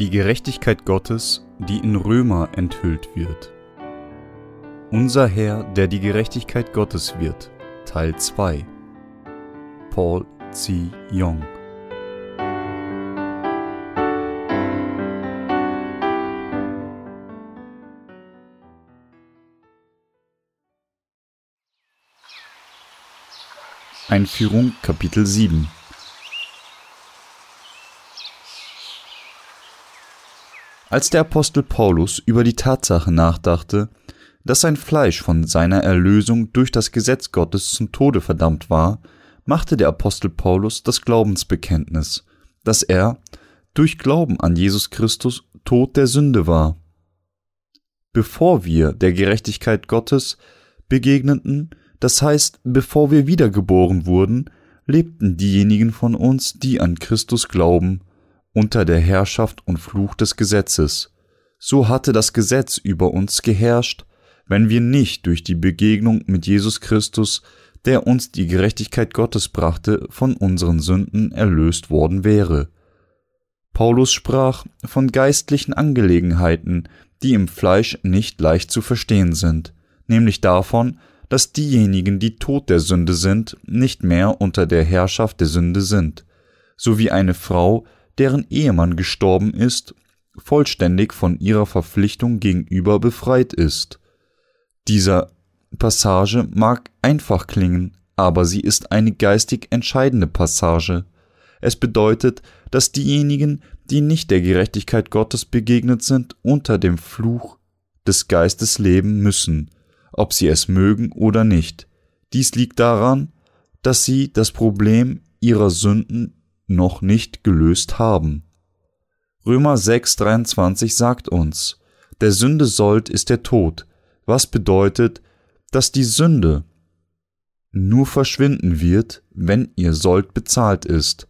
Die Gerechtigkeit Gottes, die in Römer enthüllt wird. Unser Herr, der die Gerechtigkeit Gottes wird. Teil 2. Paul C. Young. Einführung Kapitel 7 Als der Apostel Paulus über die Tatsache nachdachte, dass sein Fleisch von seiner Erlösung durch das Gesetz Gottes zum Tode verdammt war, machte der Apostel Paulus das Glaubensbekenntnis, dass er durch Glauben an Jesus Christus Tod der Sünde war. Bevor wir der Gerechtigkeit Gottes begegneten, das heißt, bevor wir wiedergeboren wurden, lebten diejenigen von uns, die an Christus glauben, unter der Herrschaft und Fluch des Gesetzes. So hatte das Gesetz über uns geherrscht, wenn wir nicht durch die Begegnung mit Jesus Christus, der uns die Gerechtigkeit Gottes brachte, von unseren Sünden erlöst worden wäre. Paulus sprach von geistlichen Angelegenheiten, die im Fleisch nicht leicht zu verstehen sind, nämlich davon, dass diejenigen, die tot der Sünde sind, nicht mehr unter der Herrschaft der Sünde sind, so wie eine Frau, deren Ehemann gestorben ist, vollständig von ihrer Verpflichtung gegenüber befreit ist. Dieser Passage mag einfach klingen, aber sie ist eine geistig entscheidende Passage. Es bedeutet, dass diejenigen, die nicht der Gerechtigkeit Gottes begegnet sind, unter dem Fluch des Geistes leben müssen, ob sie es mögen oder nicht. Dies liegt daran, dass sie das Problem ihrer Sünden noch nicht gelöst haben. Römer 6,23 sagt uns, der Sünde Sold ist der Tod, was bedeutet, dass die Sünde nur verschwinden wird, wenn ihr Sold bezahlt ist.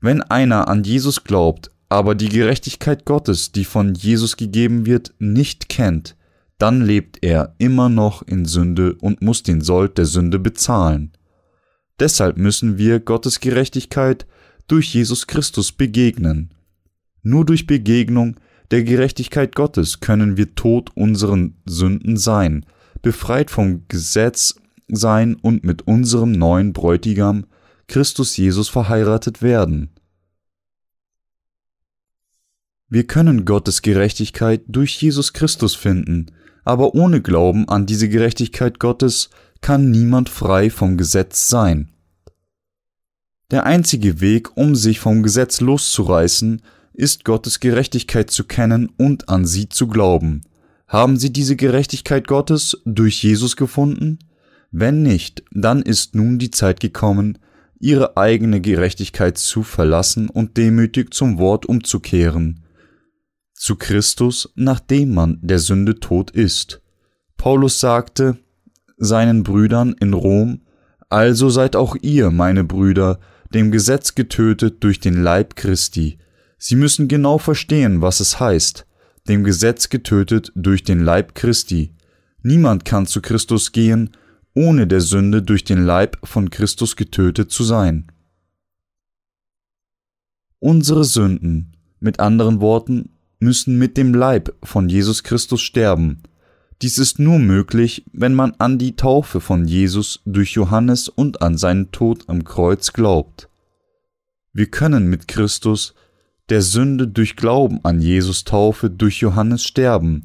Wenn einer an Jesus glaubt, aber die Gerechtigkeit Gottes, die von Jesus gegeben wird, nicht kennt, dann lebt er immer noch in Sünde und muss den Sold der Sünde bezahlen. Deshalb müssen wir Gottes Gerechtigkeit durch Jesus Christus begegnen. Nur durch Begegnung der Gerechtigkeit Gottes können wir tot unseren Sünden sein, befreit vom Gesetz sein und mit unserem neuen Bräutigam Christus Jesus verheiratet werden. Wir können Gottes Gerechtigkeit durch Jesus Christus finden, aber ohne Glauben an diese Gerechtigkeit Gottes kann niemand frei vom Gesetz sein. Der einzige Weg, um sich vom Gesetz loszureißen, ist Gottes Gerechtigkeit zu kennen und an sie zu glauben. Haben Sie diese Gerechtigkeit Gottes durch Jesus gefunden? Wenn nicht, dann ist nun die Zeit gekommen, Ihre eigene Gerechtigkeit zu verlassen und demütig zum Wort umzukehren. Zu Christus, nachdem man der Sünde tot ist. Paulus sagte seinen Brüdern in Rom, Also seid auch ihr, meine Brüder, dem Gesetz getötet durch den Leib Christi. Sie müssen genau verstehen, was es heißt, dem Gesetz getötet durch den Leib Christi. Niemand kann zu Christus gehen, ohne der Sünde durch den Leib von Christus getötet zu sein. Unsere Sünden, mit anderen Worten, müssen mit dem Leib von Jesus Christus sterben. Dies ist nur möglich, wenn man an die Taufe von Jesus durch Johannes und an seinen Tod am Kreuz glaubt. Wir können mit Christus der Sünde durch Glauben an Jesus Taufe durch Johannes sterben,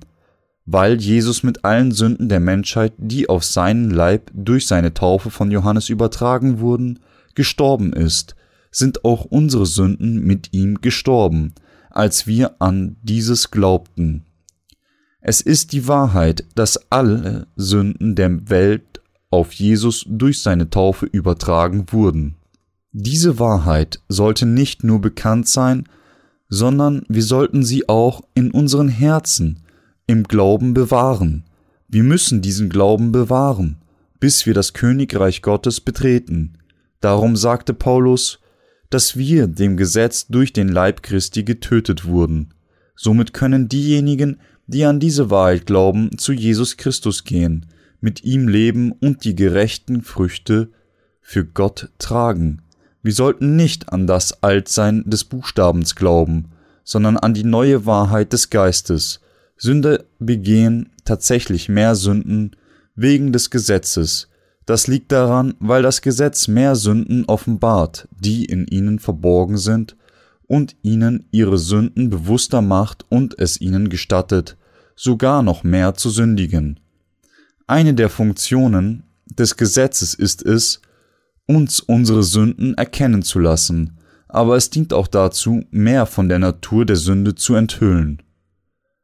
weil Jesus mit allen Sünden der Menschheit, die auf seinen Leib durch seine Taufe von Johannes übertragen wurden, gestorben ist, sind auch unsere Sünden mit ihm gestorben, als wir an dieses glaubten. Es ist die Wahrheit, dass alle Sünden der Welt auf Jesus durch seine Taufe übertragen wurden. Diese Wahrheit sollte nicht nur bekannt sein, sondern wir sollten sie auch in unseren Herzen im Glauben bewahren. Wir müssen diesen Glauben bewahren, bis wir das Königreich Gottes betreten. Darum sagte Paulus, dass wir dem Gesetz durch den Leib Christi getötet wurden. Somit können diejenigen, die an diese Wahrheit glauben, zu Jesus Christus gehen, mit ihm leben und die gerechten Früchte für Gott tragen. Wir sollten nicht an das Altsein des Buchstabens glauben, sondern an die neue Wahrheit des Geistes. Sünder begehen tatsächlich mehr Sünden wegen des Gesetzes. Das liegt daran, weil das Gesetz mehr Sünden offenbart, die in ihnen verborgen sind, und ihnen ihre Sünden bewusster macht und es ihnen gestattet, sogar noch mehr zu sündigen. Eine der Funktionen des Gesetzes ist es, uns unsere Sünden erkennen zu lassen, aber es dient auch dazu, mehr von der Natur der Sünde zu enthüllen.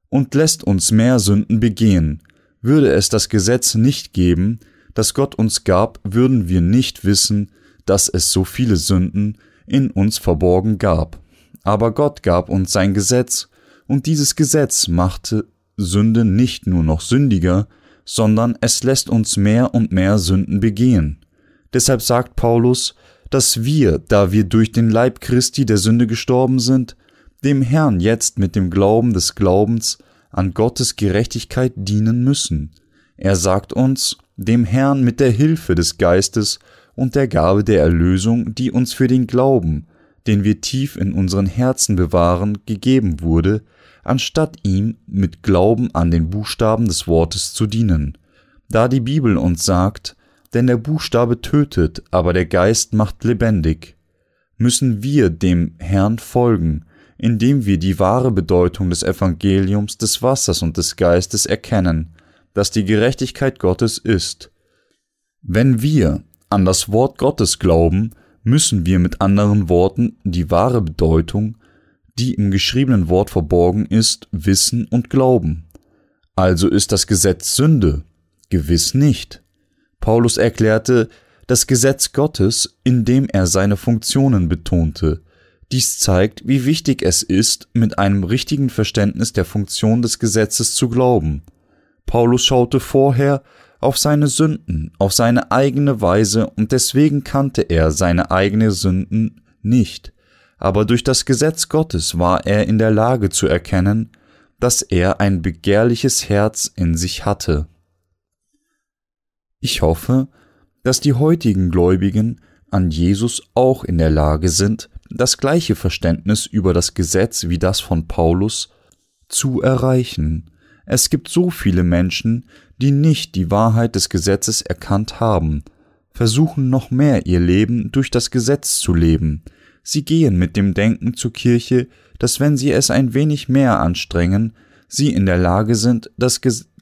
Und lässt uns mehr Sünden begehen. Würde es das Gesetz nicht geben, das Gott uns gab, würden wir nicht wissen, dass es so viele Sünden in uns verborgen gab. Aber Gott gab uns sein Gesetz, und dieses Gesetz machte Sünde nicht nur noch sündiger, sondern es lässt uns mehr und mehr Sünden begehen. Deshalb sagt Paulus, dass wir, da wir durch den Leib Christi der Sünde gestorben sind, dem Herrn jetzt mit dem Glauben des Glaubens an Gottes Gerechtigkeit dienen müssen. Er sagt uns, dem Herrn mit der Hilfe des Geistes und der Gabe der Erlösung, die uns für den Glauben, den wir tief in unseren Herzen bewahren, gegeben wurde, anstatt ihm mit Glauben an den Buchstaben des Wortes zu dienen. Da die Bibel uns sagt, denn der Buchstabe tötet, aber der Geist macht lebendig, müssen wir dem Herrn folgen, indem wir die wahre Bedeutung des Evangeliums des Wassers und des Geistes erkennen, das die Gerechtigkeit Gottes ist. Wenn wir an das Wort Gottes glauben, müssen wir mit anderen Worten die wahre Bedeutung, die im geschriebenen Wort verborgen ist, wissen und glauben. Also ist das Gesetz Sünde? Gewiss nicht. Paulus erklärte das Gesetz Gottes, indem er seine Funktionen betonte. Dies zeigt, wie wichtig es ist, mit einem richtigen Verständnis der Funktion des Gesetzes zu glauben. Paulus schaute vorher auf seine Sünden, auf seine eigene Weise und deswegen kannte er seine eigenen Sünden nicht. Aber durch das Gesetz Gottes war er in der Lage zu erkennen, dass er ein begehrliches Herz in sich hatte. Ich hoffe, dass die heutigen Gläubigen an Jesus auch in der Lage sind, das gleiche Verständnis über das Gesetz wie das von Paulus zu erreichen. Es gibt so viele Menschen, die nicht die Wahrheit des Gesetzes erkannt haben, versuchen noch mehr ihr Leben durch das Gesetz zu leben. Sie gehen mit dem Denken zur Kirche, dass wenn sie es ein wenig mehr anstrengen, sie in der Lage sind, das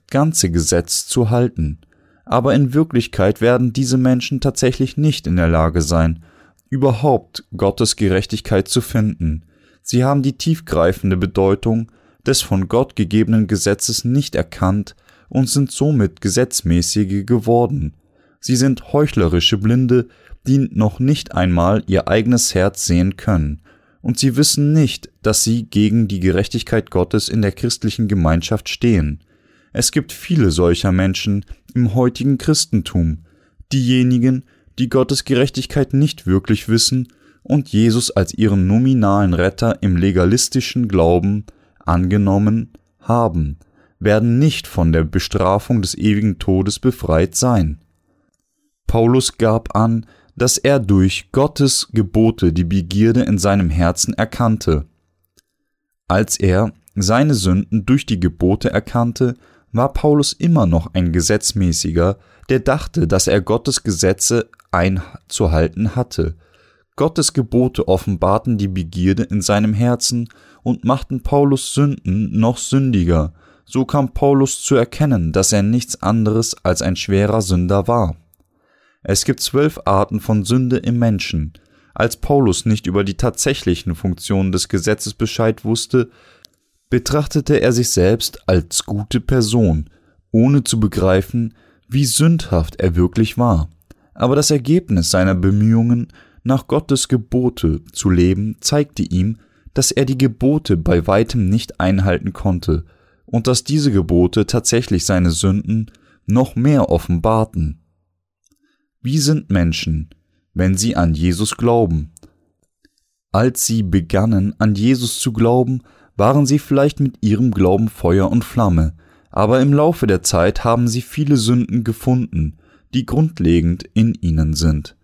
ganze Gesetz zu halten aber in Wirklichkeit werden diese Menschen tatsächlich nicht in der Lage sein, überhaupt Gottes Gerechtigkeit zu finden. Sie haben die tiefgreifende Bedeutung des von Gott gegebenen Gesetzes nicht erkannt und sind somit Gesetzmäßige geworden. Sie sind heuchlerische Blinde, die noch nicht einmal ihr eigenes Herz sehen können, und sie wissen nicht, dass sie gegen die Gerechtigkeit Gottes in der christlichen Gemeinschaft stehen. Es gibt viele solcher Menschen im heutigen Christentum, diejenigen, die Gottes Gerechtigkeit nicht wirklich wissen und Jesus als ihren nominalen Retter im legalistischen Glauben angenommen haben, werden nicht von der Bestrafung des ewigen Todes befreit sein. Paulus gab an, dass er durch Gottes Gebote die Begierde in seinem Herzen erkannte. Als er seine Sünden durch die Gebote erkannte, war Paulus immer noch ein Gesetzmäßiger, der dachte, dass er Gottes Gesetze einzuhalten hatte. Gottes Gebote offenbarten die Begierde in seinem Herzen und machten Paulus Sünden noch sündiger. So kam Paulus zu erkennen, dass er nichts anderes als ein schwerer Sünder war. Es gibt zwölf Arten von Sünde im Menschen. Als Paulus nicht über die tatsächlichen Funktionen des Gesetzes Bescheid wusste, betrachtete er sich selbst als gute Person, ohne zu begreifen, wie sündhaft er wirklich war. Aber das Ergebnis seiner Bemühungen, nach Gottes Gebote zu leben, zeigte ihm, dass er die Gebote bei weitem nicht einhalten konnte und dass diese Gebote tatsächlich seine Sünden noch mehr offenbarten. Wie sind Menschen, wenn sie an Jesus glauben? Als sie begannen, an Jesus zu glauben, waren sie vielleicht mit ihrem Glauben Feuer und Flamme, aber im Laufe der Zeit haben sie viele Sünden gefunden, die grundlegend in ihnen sind.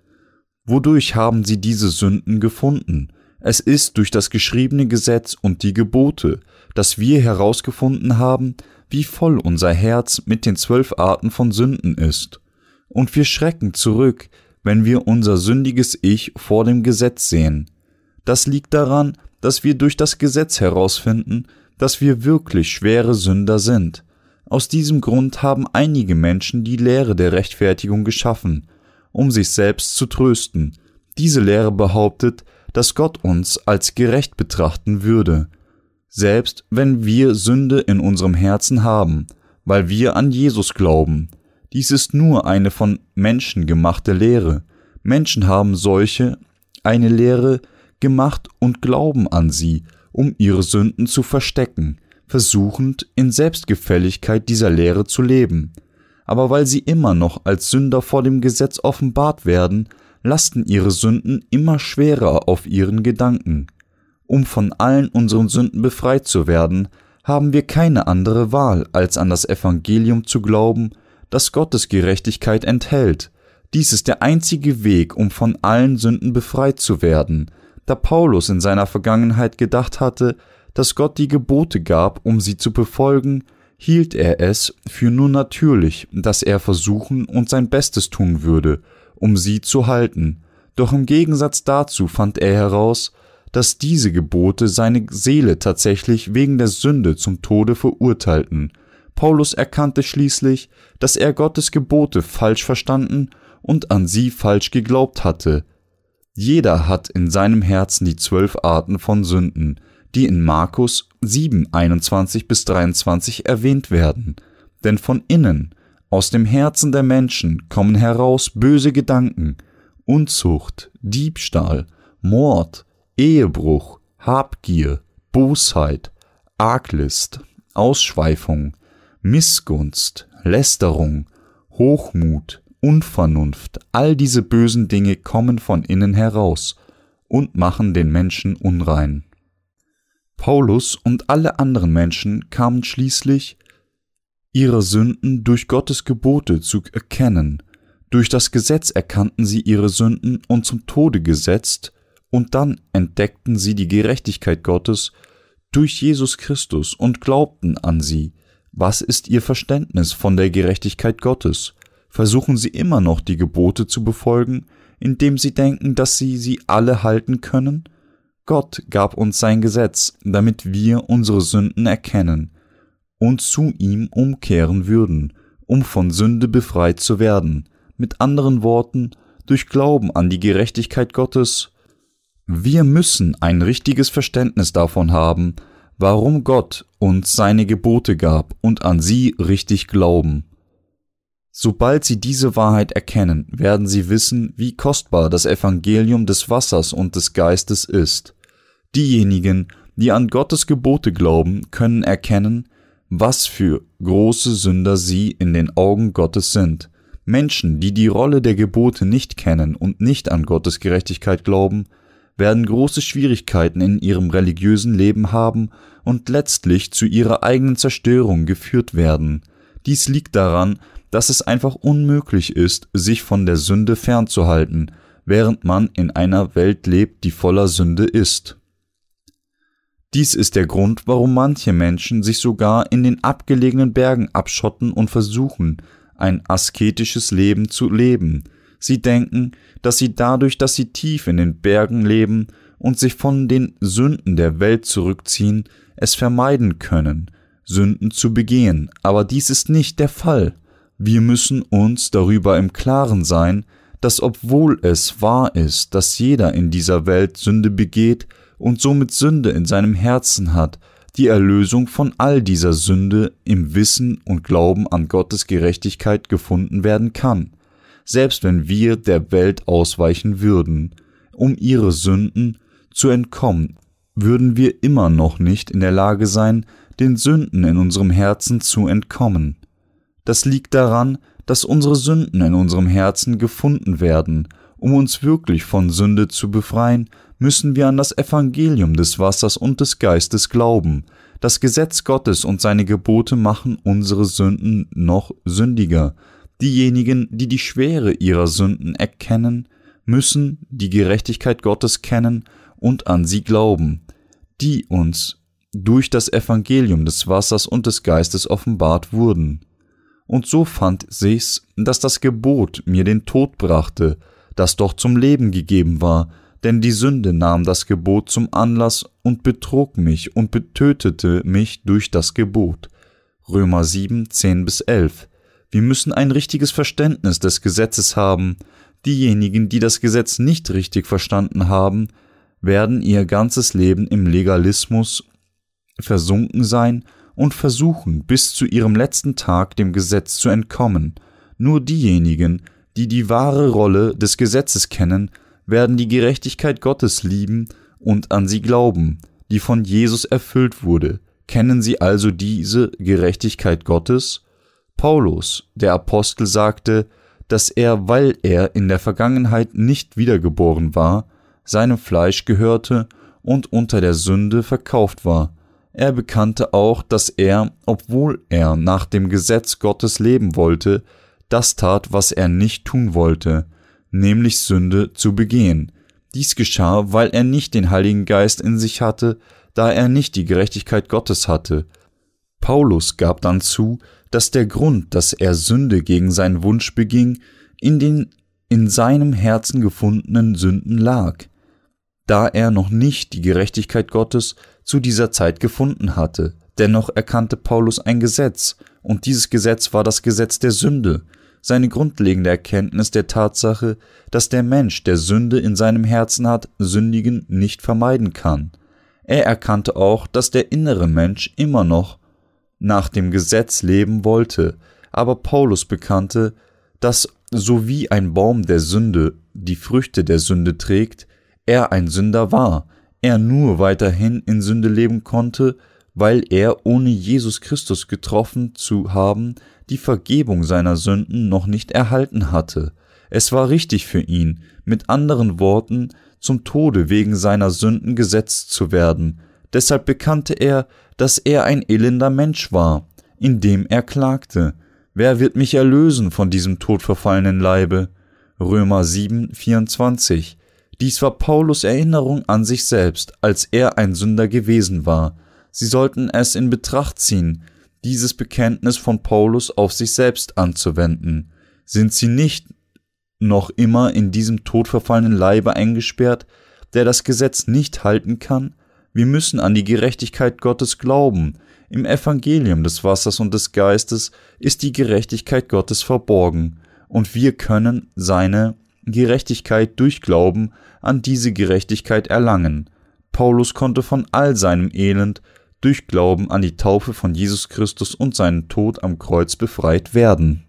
Wodurch haben sie diese Sünden gefunden? Es ist durch das geschriebene Gesetz und die Gebote, dass wir herausgefunden haben, wie voll unser Herz mit den zwölf Arten von Sünden ist. Und wir schrecken zurück, wenn wir unser sündiges Ich vor dem Gesetz sehen. Das liegt daran, dass wir durch das Gesetz herausfinden, dass wir wirklich schwere Sünder sind. Aus diesem Grund haben einige Menschen die Lehre der Rechtfertigung geschaffen, um sich selbst zu trösten. Diese Lehre behauptet, dass Gott uns als gerecht betrachten würde, selbst wenn wir Sünde in unserem Herzen haben, weil wir an Jesus glauben. Dies ist nur eine von Menschen gemachte Lehre. Menschen haben solche eine Lehre gemacht und glauben an sie, um ihre Sünden zu verstecken, versuchend in Selbstgefälligkeit dieser Lehre zu leben. Aber weil sie immer noch als Sünder vor dem Gesetz offenbart werden, lasten ihre Sünden immer schwerer auf ihren Gedanken. Um von allen unseren Sünden befreit zu werden, haben wir keine andere Wahl, als an das Evangelium zu glauben, das Gottes Gerechtigkeit enthält. Dies ist der einzige Weg, um von allen Sünden befreit zu werden, da Paulus in seiner Vergangenheit gedacht hatte, dass Gott die Gebote gab, um sie zu befolgen, hielt er es für nur natürlich, dass er versuchen und sein Bestes tun würde, um sie zu halten, doch im Gegensatz dazu fand er heraus, dass diese Gebote seine Seele tatsächlich wegen der Sünde zum Tode verurteilten. Paulus erkannte schließlich, dass er Gottes Gebote falsch verstanden und an sie falsch geglaubt hatte. Jeder hat in seinem Herzen die zwölf Arten von Sünden, die in Markus 7, 21 bis 23 erwähnt werden. Denn von innen, aus dem Herzen der Menschen kommen heraus böse Gedanken, Unzucht, Diebstahl, Mord, Ehebruch, Habgier, Bosheit, Arglist, Ausschweifung, Missgunst, Lästerung, Hochmut, Unvernunft, all diese bösen Dinge kommen von innen heraus und machen den Menschen unrein. Paulus und alle anderen Menschen kamen schließlich, ihre Sünden durch Gottes Gebote zu erkennen, durch das Gesetz erkannten sie ihre Sünden und zum Tode gesetzt, und dann entdeckten sie die Gerechtigkeit Gottes durch Jesus Christus und glaubten an sie. Was ist ihr Verständnis von der Gerechtigkeit Gottes? Versuchen sie immer noch die Gebote zu befolgen, indem sie denken, dass sie sie alle halten können? Gott gab uns sein Gesetz, damit wir unsere Sünden erkennen und zu ihm umkehren würden, um von Sünde befreit zu werden. Mit anderen Worten, durch Glauben an die Gerechtigkeit Gottes wir müssen ein richtiges Verständnis davon haben, warum Gott uns seine Gebote gab und an sie richtig glauben. Sobald sie diese Wahrheit erkennen, werden sie wissen, wie kostbar das Evangelium des Wassers und des Geistes ist. Diejenigen, die an Gottes Gebote glauben, können erkennen, was für große Sünder sie in den Augen Gottes sind. Menschen, die die Rolle der Gebote nicht kennen und nicht an Gottes Gerechtigkeit glauben, werden große Schwierigkeiten in ihrem religiösen Leben haben und letztlich zu ihrer eigenen Zerstörung geführt werden. Dies liegt daran, dass es einfach unmöglich ist, sich von der Sünde fernzuhalten, während man in einer Welt lebt, die voller Sünde ist. Dies ist der Grund, warum manche Menschen sich sogar in den abgelegenen Bergen abschotten und versuchen, ein asketisches Leben zu leben, Sie denken, dass sie dadurch, dass sie tief in den Bergen leben und sich von den Sünden der Welt zurückziehen, es vermeiden können, Sünden zu begehen, aber dies ist nicht der Fall. Wir müssen uns darüber im Klaren sein, dass obwohl es wahr ist, dass jeder in dieser Welt Sünde begeht und somit Sünde in seinem Herzen hat, die Erlösung von all dieser Sünde im Wissen und Glauben an Gottes Gerechtigkeit gefunden werden kann selbst wenn wir der Welt ausweichen würden, um ihre Sünden zu entkommen, würden wir immer noch nicht in der Lage sein, den Sünden in unserem Herzen zu entkommen. Das liegt daran, dass unsere Sünden in unserem Herzen gefunden werden. Um uns wirklich von Sünde zu befreien, müssen wir an das Evangelium des Wassers und des Geistes glauben. Das Gesetz Gottes und seine Gebote machen unsere Sünden noch sündiger. Diejenigen, die die Schwere ihrer Sünden erkennen, müssen die Gerechtigkeit Gottes kennen und an sie glauben, die uns durch das Evangelium des Wassers und des Geistes offenbart wurden. Und so fand sich's, dass das Gebot mir den Tod brachte, das doch zum Leben gegeben war, denn die Sünde nahm das Gebot zum Anlass und betrog mich und betötete mich durch das Gebot. Römer 7, 10 bis 11. Wir müssen ein richtiges Verständnis des Gesetzes haben. Diejenigen, die das Gesetz nicht richtig verstanden haben, werden ihr ganzes Leben im Legalismus versunken sein und versuchen, bis zu ihrem letzten Tag dem Gesetz zu entkommen. Nur diejenigen, die die wahre Rolle des Gesetzes kennen, werden die Gerechtigkeit Gottes lieben und an sie glauben, die von Jesus erfüllt wurde. Kennen sie also diese Gerechtigkeit Gottes? Paulus, der Apostel, sagte, dass er, weil er in der Vergangenheit nicht wiedergeboren war, seinem Fleisch gehörte und unter der Sünde verkauft war. Er bekannte auch, dass er, obwohl er nach dem Gesetz Gottes leben wollte, das tat, was er nicht tun wollte, nämlich Sünde zu begehen. Dies geschah, weil er nicht den Heiligen Geist in sich hatte, da er nicht die Gerechtigkeit Gottes hatte. Paulus gab dann zu, dass der Grund, dass er Sünde gegen seinen Wunsch beging, in den in seinem Herzen gefundenen Sünden lag, da er noch nicht die Gerechtigkeit Gottes zu dieser Zeit gefunden hatte. Dennoch erkannte Paulus ein Gesetz, und dieses Gesetz war das Gesetz der Sünde, seine grundlegende Erkenntnis der Tatsache, dass der Mensch, der Sünde in seinem Herzen hat, sündigen nicht vermeiden kann. Er erkannte auch, dass der innere Mensch immer noch nach dem Gesetz leben wollte, aber Paulus bekannte, dass so wie ein Baum der Sünde die Früchte der Sünde trägt, er ein Sünder war, er nur weiterhin in Sünde leben konnte, weil er ohne Jesus Christus getroffen zu haben die Vergebung seiner Sünden noch nicht erhalten hatte. Es war richtig für ihn, mit anderen Worten, zum Tode wegen seiner Sünden gesetzt zu werden. Deshalb bekannte er, dass er ein elender Mensch war, indem er klagte. Wer wird mich erlösen von diesem todverfallenen Leibe? Römer 7, 24. Dies war Paulus Erinnerung an sich selbst, als er ein Sünder gewesen war. Sie sollten es in Betracht ziehen, dieses Bekenntnis von Paulus auf sich selbst anzuwenden. Sind sie nicht noch immer in diesem todverfallenen Leibe eingesperrt, der das Gesetz nicht halten kann? Wir müssen an die Gerechtigkeit Gottes glauben. Im Evangelium des Wassers und des Geistes ist die Gerechtigkeit Gottes verborgen, und wir können seine Gerechtigkeit durch Glauben an diese Gerechtigkeit erlangen. Paulus konnte von all seinem Elend durch Glauben an die Taufe von Jesus Christus und seinen Tod am Kreuz befreit werden